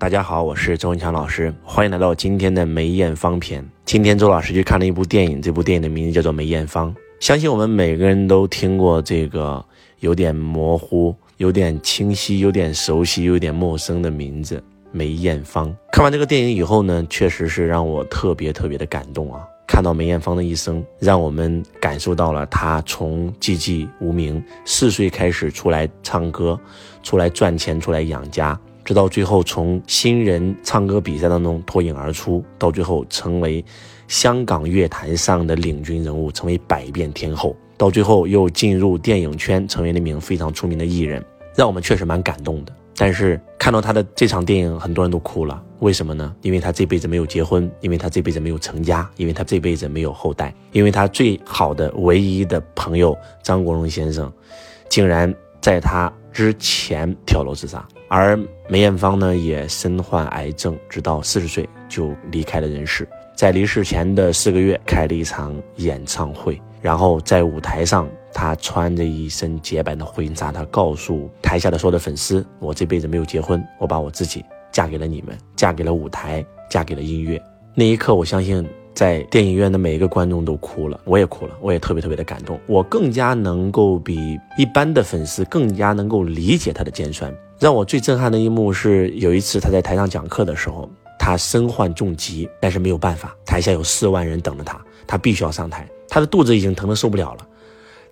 大家好，我是周文强老师，欢迎来到今天的梅艳芳篇。今天周老师去看了一部电影，这部电影的名字叫做《梅艳芳》。相信我们每个人都听过这个有点模糊、有点清晰、有点熟悉、有点陌生的名字——梅艳芳。看完这个电影以后呢，确实是让我特别特别的感动啊！看到梅艳芳的一生，让我们感受到了她从寂寂无名四岁开始出来唱歌，出来赚钱，出来养家。直到最后，从新人唱歌比赛当中脱颖而出，到最后成为香港乐坛上的领军人物，成为百变天后，到最后又进入电影圈，成为了一名非常出名的艺人，让我们确实蛮感动的。但是看到他的这场电影，很多人都哭了。为什么呢？因为他这辈子没有结婚，因为他这辈子没有成家，因为他这辈子没有后代，因为他最好的唯一的朋友张国荣先生，竟然在他之前跳楼自杀。而梅艳芳呢，也身患癌症，直到四十岁就离开了人世。在离世前的四个月，开了一场演唱会，然后在舞台上，她穿着一身洁白的婚纱，她告诉台下的所有的粉丝：“我这辈子没有结婚，我把我自己嫁给了你们，嫁给了舞台，嫁给了音乐。”那一刻，我相信在电影院的每一个观众都哭了，我也哭了，我也特别特别的感动。我更加能够比一般的粉丝更加能够理解他的尖酸。让我最震撼的一幕是，有一次他在台上讲课的时候，他身患重疾，但是没有办法，台下有四万人等着他，他必须要上台。他的肚子已经疼得受不了了，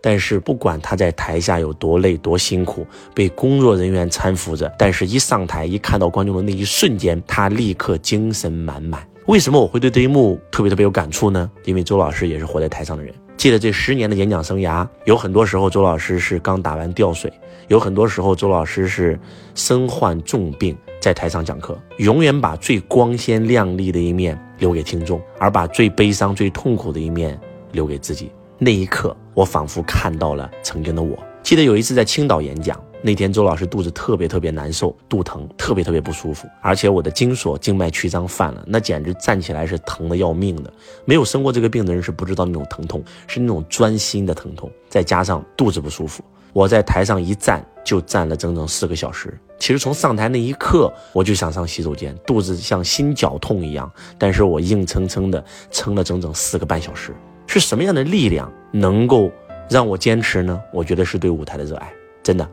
但是不管他在台下有多累多辛苦，被工作人员搀扶着，但是一上台一看到观众的那一瞬间，他立刻精神满满。为什么我会对这一幕特别特别有感触呢？因为周老师也是活在台上的人。记得这十年的演讲生涯，有很多时候周老师是刚打完吊水，有很多时候周老师是身患重病，在台上讲课，永远把最光鲜亮丽的一面留给听众，而把最悲伤、最痛苦的一面留给自己。那一刻，我仿佛看到了曾经的我。记得有一次在青岛演讲。那天周老师肚子特别特别难受，肚疼，特别特别不舒服，而且我的经锁静脉曲张犯了，那简直站起来是疼的要命的。没有生过这个病的人是不知道那种疼痛，是那种钻心的疼痛，再加上肚子不舒服，我在台上一站就站了整整四个小时。其实从上台那一刻我就想上洗手间，肚子像心绞痛一样，但是我硬撑撑的撑了整整四个半小时。是什么样的力量能够让我坚持呢？我觉得是对舞台的热爱，真的。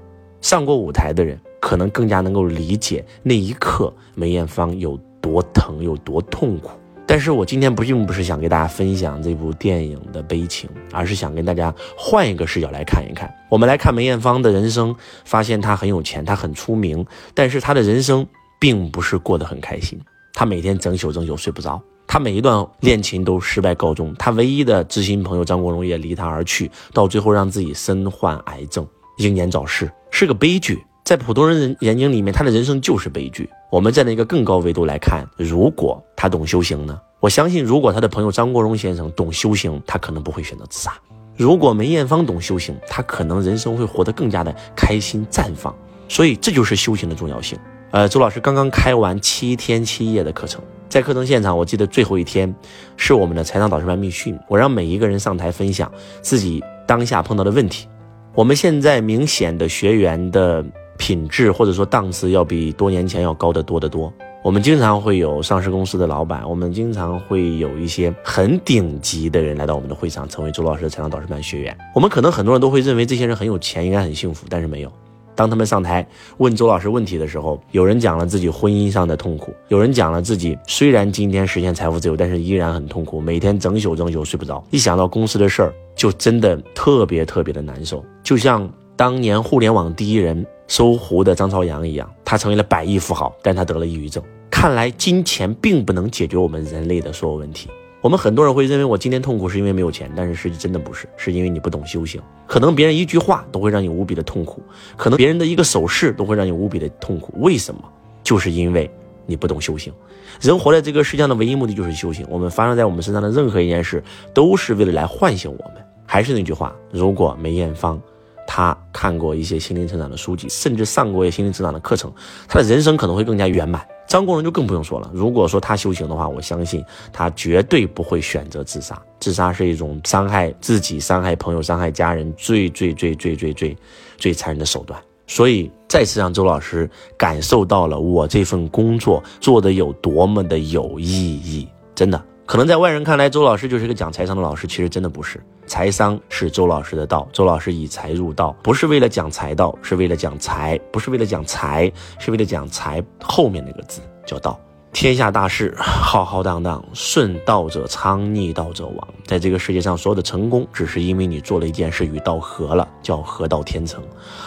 上过舞台的人，可能更加能够理解那一刻梅艳芳有多疼、有多痛苦。但是我今天不并不是想给大家分享这部电影的悲情，而是想跟大家换一个视角来看一看。我们来看梅艳芳的人生，发现她很有钱，她很出名，但是她的人生并不是过得很开心。她每天整宿整宿睡不着，她每一段恋情都失败告终，她唯一的知心朋友张国荣也离她而去，到最后让自己身患癌症，英年早逝。是个悲剧，在普通人眼睛里面，他的人生就是悲剧。我们站在一个更高维度来看，如果他懂修行呢？我相信，如果他的朋友张国荣先生懂修行，他可能不会选择自杀；如果梅艳芳懂修行，他可能人生会活得更加的开心绽放。所以，这就是修行的重要性。呃，周老师刚刚开完七天七夜的课程，在课程现场，我记得最后一天是我们的财商导师班密训，我让每一个人上台分享自己当下碰到的问题。我们现在明显的学员的品质或者说档次要比多年前要高得多得多。我们经常会有上市公司的老板，我们经常会有一些很顶级的人来到我们的会场，成为周老师的财商导师班学员。我们可能很多人都会认为这些人很有钱，应该很幸福，但是没有。当他们上台问周老师问题的时候，有人讲了自己婚姻上的痛苦，有人讲了自己虽然今天实现财富自由，但是依然很痛苦，每天整宿整宿睡不着，一想到公司的事儿。就真的特别特别的难受，就像当年互联网第一人搜狐的张朝阳一样，他成为了百亿富豪，但他得了抑郁症。看来金钱并不能解决我们人类的所有问题。我们很多人会认为我今天痛苦是因为没有钱，但是实际真的不是，是因为你不懂修行。可能别人一句话都会让你无比的痛苦，可能别人的一个手势都会让你无比的痛苦。为什么？就是因为你不懂修行。人活在这个世界上的唯一目的就是修行。我们发生在我们身上的任何一件事，都是为了来唤醒我们。还是那句话，如果梅艳芳，她看过一些心灵成长的书籍，甚至上过一些心灵成长的课程，她的人生可能会更加圆满。张国荣就更不用说了。如果说他修行的话，我相信他绝对不会选择自杀。自杀是一种伤害自己、伤害朋友、伤害家人最最最最最最最残忍的手段。所以再次让周老师感受到了我这份工作做的有多么的有意义。真的，可能在外人看来，周老师就是一个讲财商的老师，其实真的不是。财商是周老师的道，周老师以财入道，不是为了讲财道，是为了讲财，不是为了讲财，是为了讲财后面那个字叫道。天下大事，浩浩荡荡，顺道者昌，逆道者亡。在这个世界上，所有的成功，只是因为你做了一件事与道合了，叫合道天成；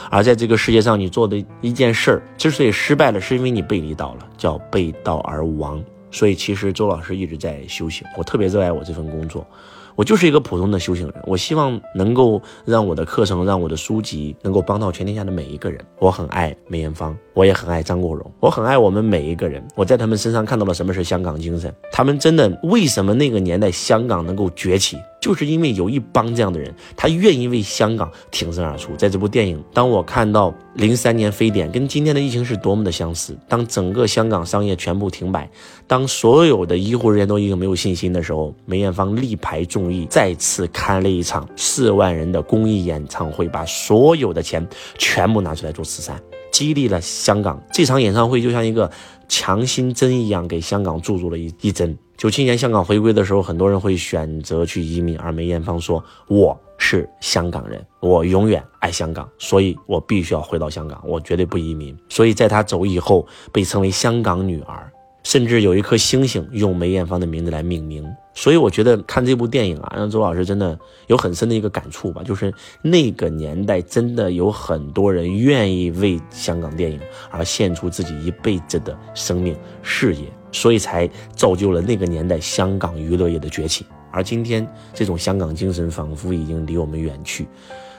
而在这个世界上，你做的一件事儿之所以失败了，是因为你背离道了，叫背道而亡。所以，其实周老师一直在修行，我特别热爱我这份工作。我就是一个普通的修行人，我希望能够让我的课程、让我的书籍能够帮到全天下的每一个人。我很爱梅艳芳，我也很爱张国荣，我很爱我们每一个人。我在他们身上看到了什么是香港精神，他们真的为什么那个年代香港能够崛起？就是因为有一帮这样的人，他愿意为香港挺身而出。在这部电影，当我看到零三年非典跟今天的疫情是多么的相似，当整个香港商业全部停摆，当所有的医护人员都已经没有信心的时候，梅艳芳力排众议，再次开了一场四万人的公益演唱会，把所有的钱全部拿出来做慈善，激励了香港。这场演唱会就像一个强心针一样，给香港注入了一一针。九七年香港回归的时候，很多人会选择去移民，而梅艳芳说：“我是香港人，我永远爱香港，所以我必须要回到香港，我绝对不移民。”所以，在她走以后，被称为“香港女儿”。甚至有一颗星星用梅艳芳的名字来命名，所以我觉得看这部电影啊，让周老师真的有很深的一个感触吧，就是那个年代真的有很多人愿意为香港电影而献出自己一辈子的生命事业，所以才造就了那个年代香港娱乐业的崛起。而今天这种香港精神仿佛已经离我们远去，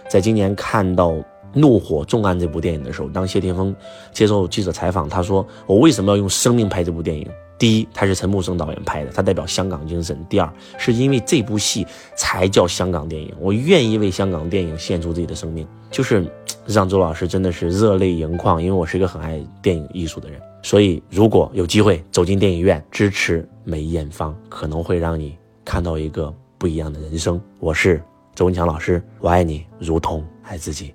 在今年看到。《怒火重案》这部电影的时候，当谢霆锋接受记者采访，他说：“我为什么要用生命拍这部电影？第一，他是陈木生导演拍的，他代表香港精神；第二，是因为这部戏才叫香港电影，我愿意为香港电影献出自己的生命，就是 让周老师真的是热泪盈眶。因为我是一个很爱电影艺术的人，所以如果有机会走进电影院支持梅艳芳，可能会让你看到一个不一样的人生。我是周文强老师，我爱你如同爱自己。”